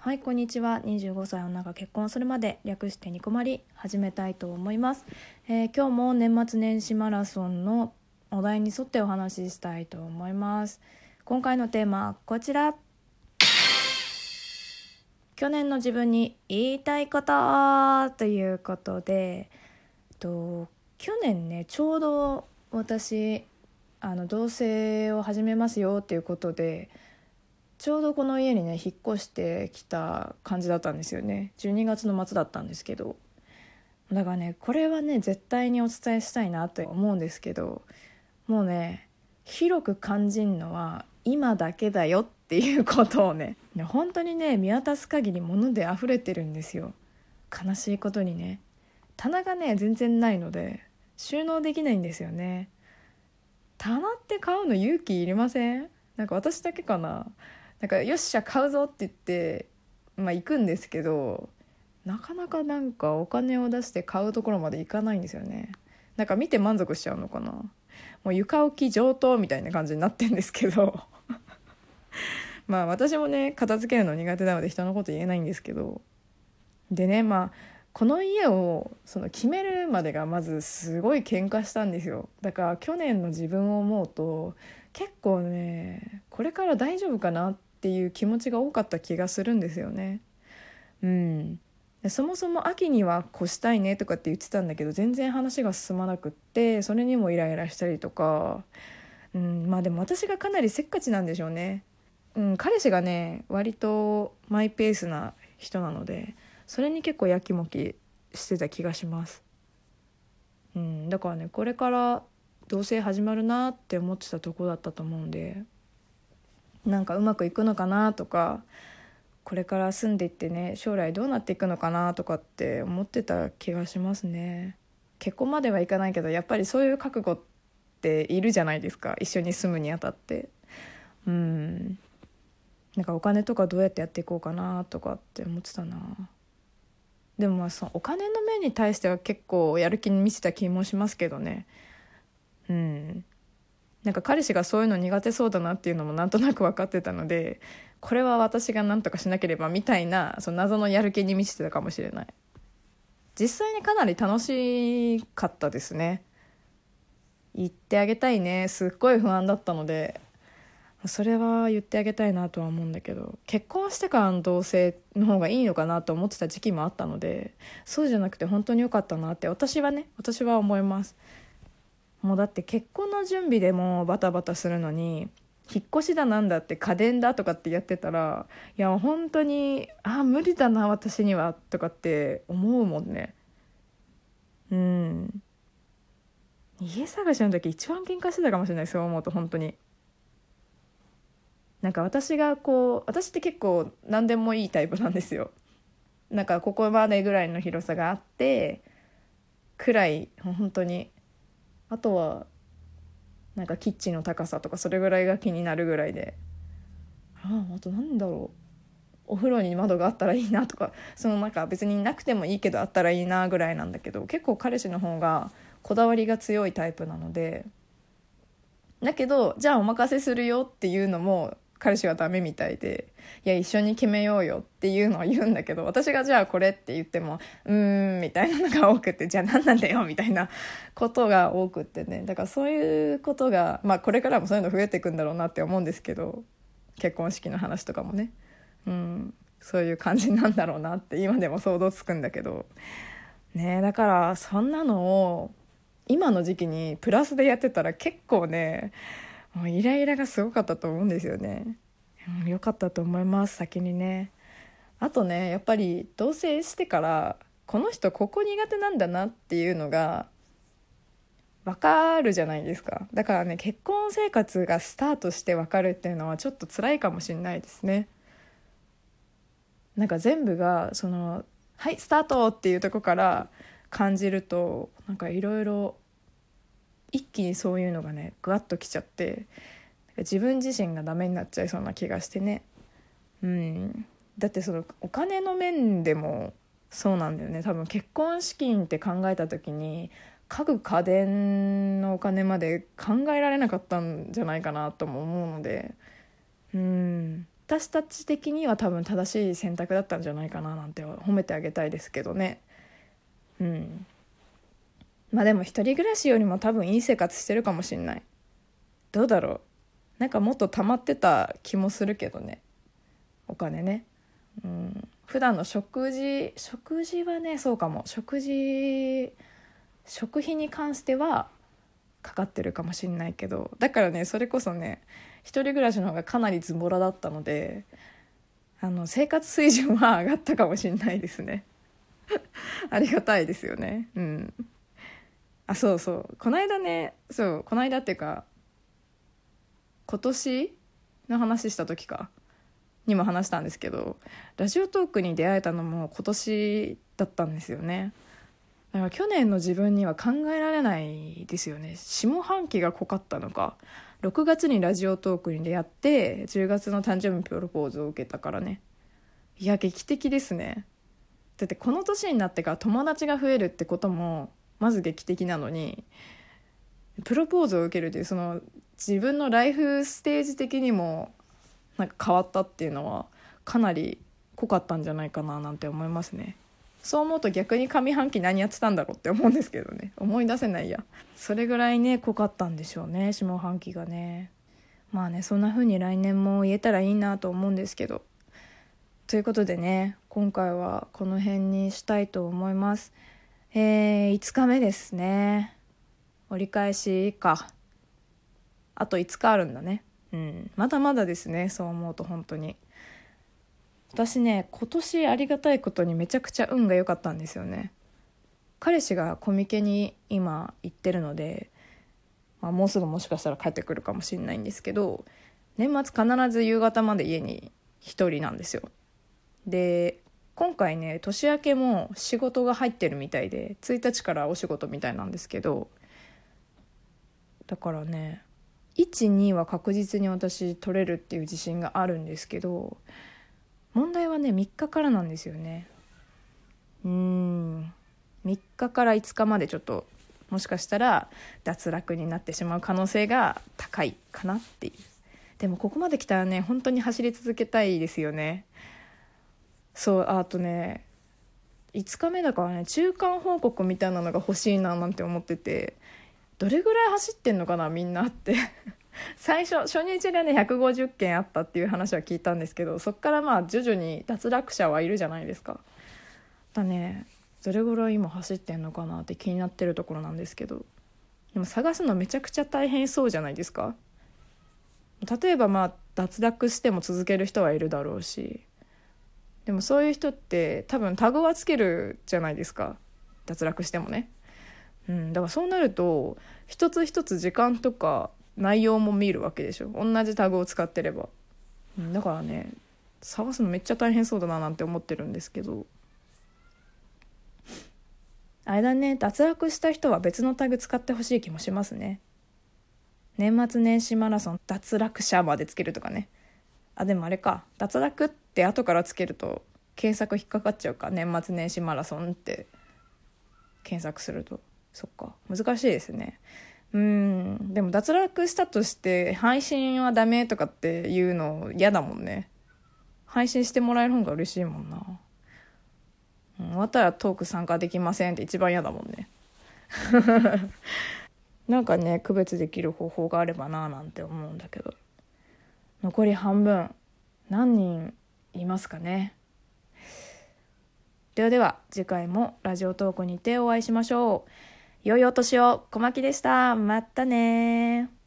はいこんにちは。25歳女が結婚するまで略してニコマリ始めたいと思います、えー、今日も年末年始マラソンのお題に沿ってお話ししたいと思います。今回のテーマはこちら。去年の自分に言いたいことということでと去年ねちょうど私あの同棲を始めますよっていうことでちょうどこの家にね引っ越してきた感じだったんですよね。12月の末だったんですけど。だからねこれはね絶対にお伝えしたいなと思うんですけどもうね広く感じんのは今だけだよっていうことをね本当にね見渡す限り物で溢れてるんですよ。悲しいことにね。棚がね全然ないので収納できないんですよね。棚って買うの勇気いりません？なんか私だけかな？なんかよっしゃ買うぞって言ってまあ行くんですけどなかなかなんかお金を出して買うところまで行かないんですよね。なんか見て満足しちゃうのかな。もう床置き上等みたいな感じになってんですけど。まあ私もね片付けるの苦手なので人のこと言えないんですけど。でねまあこの家をその決めるまでがまずすごい喧嘩したんですよ。だから去年の自分を思うと結構ねこれから大丈夫かなっっていう気持ちが多かった気がするんですよね。うん。そもそも秋には越したいねとかって言ってたんだけど全然話が進まなくってそれにもイライラしたりとか、うん、まあでも私がかなりせっかちなんでしょうね、うん、彼氏がね割とマイペースな人なのでそれに結構やきもきしてた気がします、うん、だからねこれから同棲始まるなって思ってたとこだったと思うんで。なんかうまくいくのかなとかこれから住んでいってね将来どうなっていくのかなとかって思ってた気がしますね。結婚まではいかないけどやっぱりそういう覚悟っているじゃないですか。一緒に住むにあたって。うん。なんかお金とかどうやってやっていこうかなとかって思ってたな。でもまあそのお金の面に対しては結構やる気に見せた気もしますけどね。うん。なんか彼氏がそういうの苦手そうだなっていうのもなんとなく分かってたのでこれは私が何とかしなければみたいなその謎のやる気に満ちてたかもしれない。実際にかなり楽しかったですね。言ってあげたいね。すっごい不安だったのでそれは言ってあげたいなとは思うんだけど結婚してからの同棲の方がいいのかなと思ってた時期もあったのでそうじゃなくて本当に良かったなって私はね私は思います。もうだって結婚の準備でもバタバタするのに引っ越しだなんだって家電だとかってやってたらいや本当にあ無理だな私にはとかって思うもんね。うん。家探しの時一番喧嘩してたかもしれないそう思うと本当に。なんか私がこう私って結構何でもいいタイプなんですよ。なんかここまでぐらいの広さがあってくらい本当にあとはなんかキッチンの高さとかそれぐらいが気になるぐらいであああと何だろう。お風呂に窓があったらいいなとか そのなんか別になくてもいいけどあったらいいなぐらいなんだけど結構彼氏の方がこだわりが強いタイプなのでだけどじゃあお任せするよっていうのも彼氏はダメみたいでいや一緒に決めようよっていうのは言うんだけど私がじゃあこれって言ってもうーんみたいなのが多くてじゃあ何なんだよみたいなことが多くってね。だからそういうことがまあこれからもそういうの増えていくんだろうなって思うんですけど結婚式の話とかもね。うんそういう感じなんだろうなって今でも想像つくんだけど。ねだからそんなのを今の時期にプラスでやってたら結構ねもうイライラがすごかったと思うんですよね。良かったと思います先にね。あとねやっぱり同棲してからこの人ここ苦手なんだなっていうのが分かるじゃないですかだからね結婚生活がスタートして分かるっていうのはちょっと辛いかもしれないですね。なんか全部がその「はいスタート!」っていうとこから感じるとなんかいろいろ一気にそういうのがねグワッときちゃって自分自身がダメになっちゃいそうな気がしてね。うん。だってそのお金の面でもそうなんだよね。多分結婚資金って考えた時に家具家電のお金まで考えられなかったんじゃないかなとも思うので。うん。私たち的には多分正しい選択だったんじゃないかななんて褒めてあげたいですけどね。うん。まあでも一人暮らしよりも多分いい生活してるかもしんない。どうだろう。なんかもっと溜まってた気もするけどね。お金ね。うん。普段の食事食事はねそうかも。食事食費に関してはかかってるかもしんないけど。だからねそれこそね一人暮らしの方がかなりズボラだったのであの生活水準は上がったかもしんないですね。ありがたいですよね。うん。あそうそう。この間ねそうこの間っていうか今年の話した時かにも話したんですけどラジオトークに出会えたのも今年だったんですよね。だから去年の自分には考えられないですよね。下半期が濃かったのか。6月にラジオトークに出会って10月の誕生日プロポーズを受けたからね。いや劇的ですね。だってこの年になってから友達が増えるってこともまず劇的なのにプロポーズを受けるっていうその自分のライフステージ的にもなんか変わったっていうのはかなり濃かったんじゃないかななんて思いますね。そう思うと逆に上半期何やってたんだろうって思うんですけどね。思い出せないや。それぐらいね濃かったんでしょうね下半期がね。まあねそんな風に来年も言えたらいいなと思うんですけど。ということでね今回はこの辺にしたいと思います。えー、5日目ですね。折り返しか。あと5日あるんだね。うん。まだまだですねそう思うと本当に。私ね今年ありがたいことにめちゃくちゃ運が良かったんですよね。彼氏がコミケに今行ってるので、まあ、もうすぐもしかしたら帰ってくるかもしれないんですけど年末必ず夕方まで家に1人なんですよ。で今回ね年明けも仕事が入ってるみたいで1日からお仕事みたいなんですけどだからね12は確実に私取れるっていう自信があるんですけど問題はね3日からなんですよね。うん。3日から5日までちょっともしかしたら脱落になってしまう可能性が高いかなっていう。でもここまで来たらね本当に走り続けたいですよね。そうあとね5日目だからね中間報告みたいなのが欲しいななんて思っててどれぐらい走ってんのかなみんなって。最初初日がね150件あったっていう話は聞いたんですけどそっからまあ徐々に脱落者はいるじゃないですか。だねどれぐらい今走ってんのかなって気になってるところなんですけどでも探すのめちゃくちゃ大変そうじゃないですか。例えばまあ脱落しても続ける人はいるだろうしでもそういう人って多分タグはつけるじゃないですか。脱落してもね。うん、だからそうなると一つ一つ時間とか内容も見るわけでしょ。同じタグを使ってれば、うん、だからね探すのめっちゃ大変そうだななんて思ってるんですけど。あれだね脱落した人は別のタグ使ってほしい気もしますね。年末年始マラソン脱落者までつけるとかね。あでもあれか。脱落って後からつけると検索引っかかっちゃうか年末年始マラソンって。検索すると。そっか。難しいですね。うん。でも脱落したとして配信はダメとかっていうの嫌だもんね。配信してもらえる方が嬉しいもんな、うん、終わったらトーク参加できませんって一番嫌だもんね。なんかね区別できる方法があればななんて思うんだけど。残り半分。何人いますかね。ではでは次回もラジオトークにてお会いしましょう。良いお年を。小牧でした。またね